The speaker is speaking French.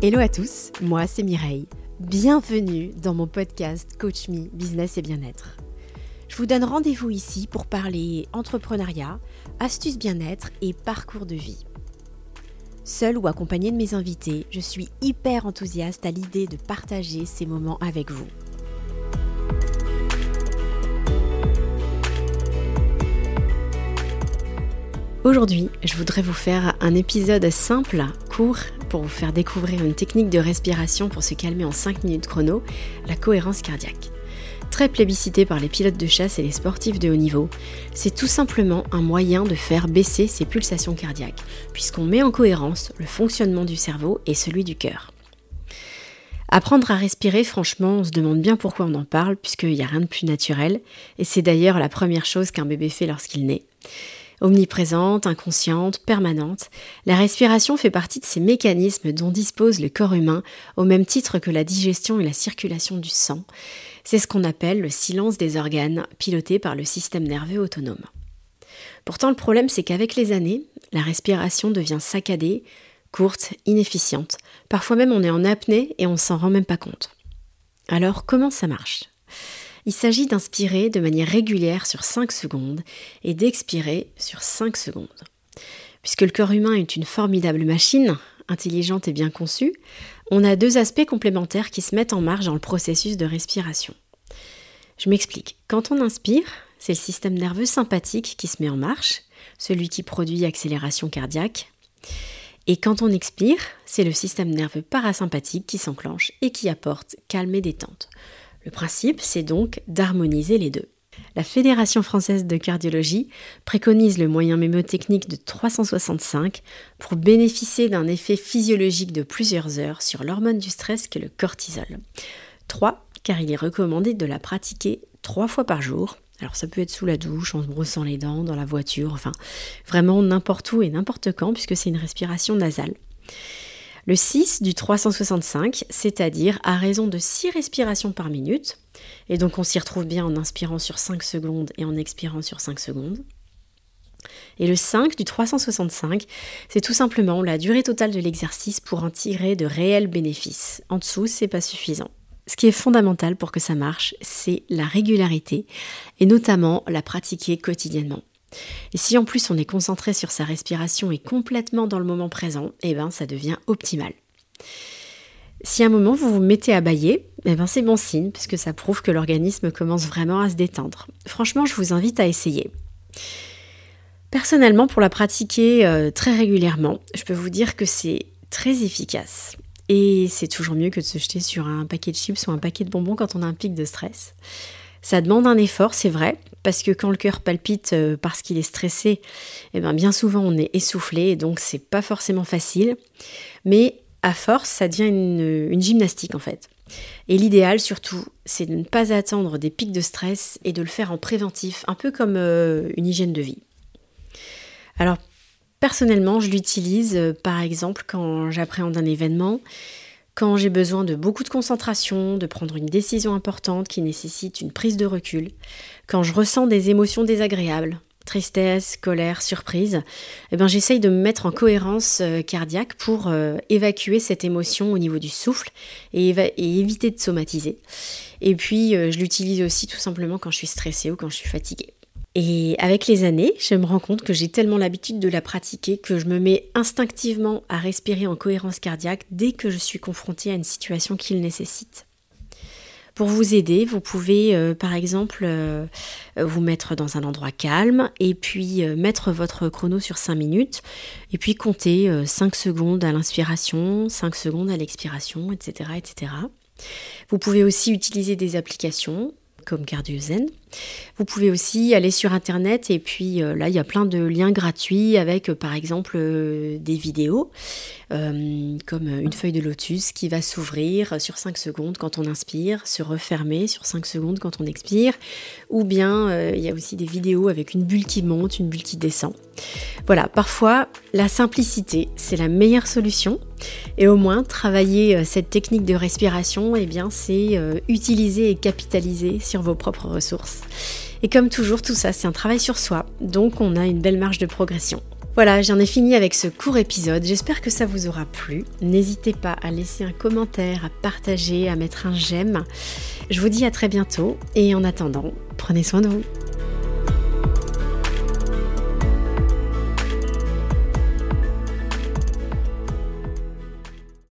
Hello à tous, moi c'est Mireille. Bienvenue dans mon podcast Coach Me Business et Bien-être. Je vous donne rendez-vous ici pour parler entrepreneuriat, astuces bien-être et parcours de vie. Seul ou accompagné de mes invités, je suis hyper enthousiaste à l'idée de partager ces moments avec vous. Aujourd'hui, je voudrais vous faire un épisode simple, court, pour vous faire découvrir une technique de respiration pour se calmer en 5 minutes chrono, la cohérence cardiaque. Très plébiscité par les pilotes de chasse et les sportifs de haut niveau, c'est tout simplement un moyen de faire baisser ses pulsations cardiaques, puisqu'on met en cohérence le fonctionnement du cerveau et celui du cœur. Apprendre à respirer, franchement, on se demande bien pourquoi on en parle, puisqu'il n'y a rien de plus naturel, et c'est d'ailleurs la première chose qu'un bébé fait lorsqu'il naît. Omniprésente, inconsciente, permanente, la respiration fait partie de ces mécanismes dont dispose le corps humain au même titre que la digestion et la circulation du sang. C'est ce qu'on appelle le silence des organes, piloté par le système nerveux autonome. Pourtant, le problème, c'est qu'avec les années, la respiration devient saccadée, courte, inefficiente. Parfois même, on est en apnée et on s'en rend même pas compte. Alors, comment ça marche? Il s'agit d'inspirer de manière régulière sur 5 secondes et d'expirer sur 5 secondes. Puisque le corps humain est une formidable machine, intelligente et bien conçue, on a deux aspects complémentaires qui se mettent en marge dans le processus de respiration. Je m'explique. Quand on inspire, c'est le système nerveux sympathique qui se met en marche, celui qui produit accélération cardiaque. Et quand on expire, c'est le système nerveux parasympathique qui s'enclenche et qui apporte calme et détente. Le principe, c'est donc d'harmoniser les deux. La Fédération française de cardiologie préconise le moyen mémotechnique de 365 pour bénéficier d'un effet physiologique de plusieurs heures sur l'hormone du stress qu'est le cortisol. 3. Car il est recommandé de la pratiquer trois fois par jour. Alors ça peut être sous la douche, en se brossant les dents, dans la voiture, enfin vraiment n'importe où et n'importe quand puisque c'est une respiration nasale. Le 6 du 365, c'est-à-dire à raison de 6 respirations par minute. Et donc on s'y retrouve bien en inspirant sur 5 secondes et en expirant sur 5 secondes. Et le 5 du 365, c'est tout simplement la durée totale de l'exercice pour en tirer de réels bénéfices. En dessous, c'est pas suffisant. Ce qui est fondamental pour que ça marche, c'est la régularité et notamment la pratiquer quotidiennement. Et si en plus on est concentré sur sa respiration et complètement dans le moment présent, eh ben ça devient optimal. Si à un moment vous vous mettez à bailler, eh ben c'est bon signe puisque ça prouve que l'organisme commence vraiment à se détendre. Franchement, je vous invite à essayer. Personnellement, pour la pratiquer euh, très régulièrement, je peux vous dire que c'est très efficace. Et c'est toujours mieux que de se jeter sur un paquet de chips ou un paquet de bonbons quand on a un pic de stress. Ça demande un effort, c'est vrai, parce que quand le cœur palpite euh, parce qu'il est stressé, eh bien, bien souvent on est essoufflé et donc c'est pas forcément facile. Mais à force, ça devient une, gymnastique en fait. Et l'idéal surtout, c'est de ne pas attendre des pics de stress et de le faire en préventif, un peu comme euh, une hygiène de vie. Alors personnellement, je l'utilise euh, par exemple quand j'appréhende un événement quand j'ai besoin de beaucoup de concentration, de prendre une décision importante qui nécessite une prise de recul, quand je ressens des émotions désagréables, tristesse, colère, surprise, eh ben j'essaye de me mettre en cohérence euh, cardiaque pour euh, évacuer cette émotion au niveau du souffle et, éviter de somatiser. Et puis euh, je l'utilise aussi tout simplement quand je suis stressée ou quand je suis fatiguée. Et avec les années, je me rends compte que j'ai tellement l'habitude de la pratiquer que je me mets instinctivement à respirer en cohérence cardiaque dès que je suis confrontée à une situation qui le nécessite. Pour vous aider, vous pouvez euh, par exemple euh, vous mettre dans un endroit calme et puis euh, mettre votre chrono sur 5 minutes et puis compter 5 secondes à l'inspiration, 5 secondes à l'expiration, etc., etc. Vous pouvez aussi utiliser des applications comme CardioZen. Vous pouvez aussi aller sur internet et puis euh, là il y a plein de liens gratuits avec euh, par exemple euh, des vidéos comme une feuille de lotus qui va s'ouvrir sur 5 secondes quand on inspire, se refermer sur 5 secondes quand on expire ou bien il y a aussi des vidéos avec une bulle qui monte, une bulle qui descend. Voilà, parfois la simplicité c'est la meilleure solution et au moins travailler cette technique de respiration eh bien c'est utiliser et capitaliser sur vos propres ressources. Et comme toujours, tout ça, c'est un travail sur soi, donc on a une belle marge de progression. Voilà, j'en ai fini avec ce court épisode. J'espère que ça vous aura plu. N'hésitez pas à laisser un commentaire, à partager, à mettre un j'aime. Je vous dis à très bientôt et en attendant, prenez soin de vous.